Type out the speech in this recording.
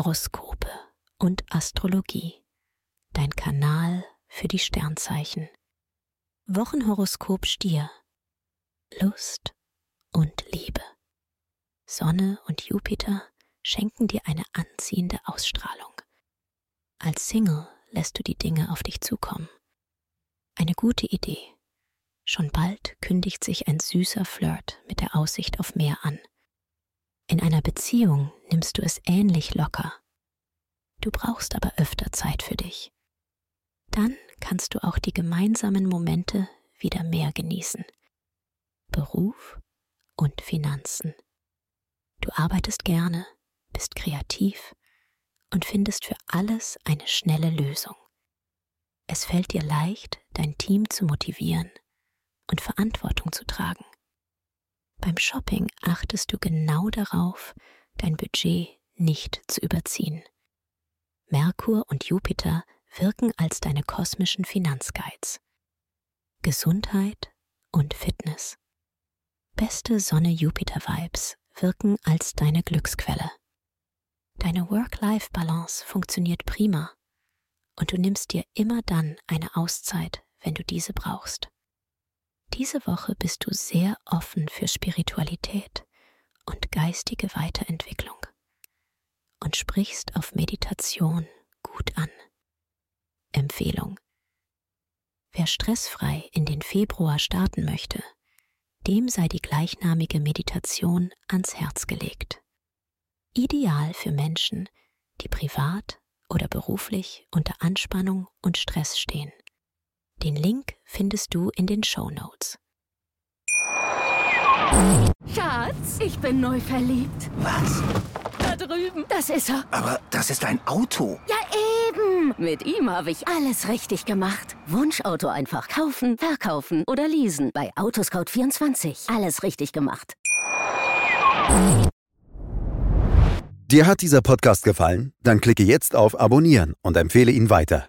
Horoskope und Astrologie. Dein Kanal für die Sternzeichen. Wochenhoroskop Stier. Lust und Liebe. Sonne und Jupiter schenken dir eine anziehende Ausstrahlung. Als Single lässt du die Dinge auf dich zukommen. Eine gute Idee. Schon bald kündigt sich ein süßer Flirt mit der Aussicht auf mehr an. In einer Beziehung nimmst du es ähnlich locker. Du brauchst aber öfter Zeit für dich. Dann kannst du auch die gemeinsamen Momente wieder mehr genießen. Beruf und Finanzen. Du arbeitest gerne, bist kreativ und findest für alles eine schnelle Lösung. Es fällt dir leicht, dein Team zu motivieren und Verantwortung zu tragen. Beim Shopping achtest du genau darauf, dein Budget nicht zu überziehen. Merkur und Jupiter wirken als deine kosmischen Finanzguides. Gesundheit und Fitness. Beste Sonne-Jupiter-Vibes wirken als deine Glücksquelle. Deine Work-Life-Balance funktioniert prima und du nimmst dir immer dann eine Auszeit, wenn du diese brauchst. Diese Woche bist du sehr offen für Spiritualität und geistige Weiterentwicklung und sprichst auf Meditation gut an. Empfehlung. Wer stressfrei in den Februar starten möchte, dem sei die gleichnamige Meditation ans Herz gelegt. Ideal für Menschen, die privat oder beruflich unter Anspannung und Stress stehen. Den Link findest du in den Show Notes. Schatz, ich bin neu verliebt. Was? Da drüben. Das ist er. Aber das ist ein Auto. Ja, eben. Mit ihm habe ich alles richtig gemacht. Wunschauto einfach kaufen, verkaufen oder leasen. Bei Autoscout24. Alles richtig gemacht. Dir hat dieser Podcast gefallen? Dann klicke jetzt auf Abonnieren und empfehle ihn weiter.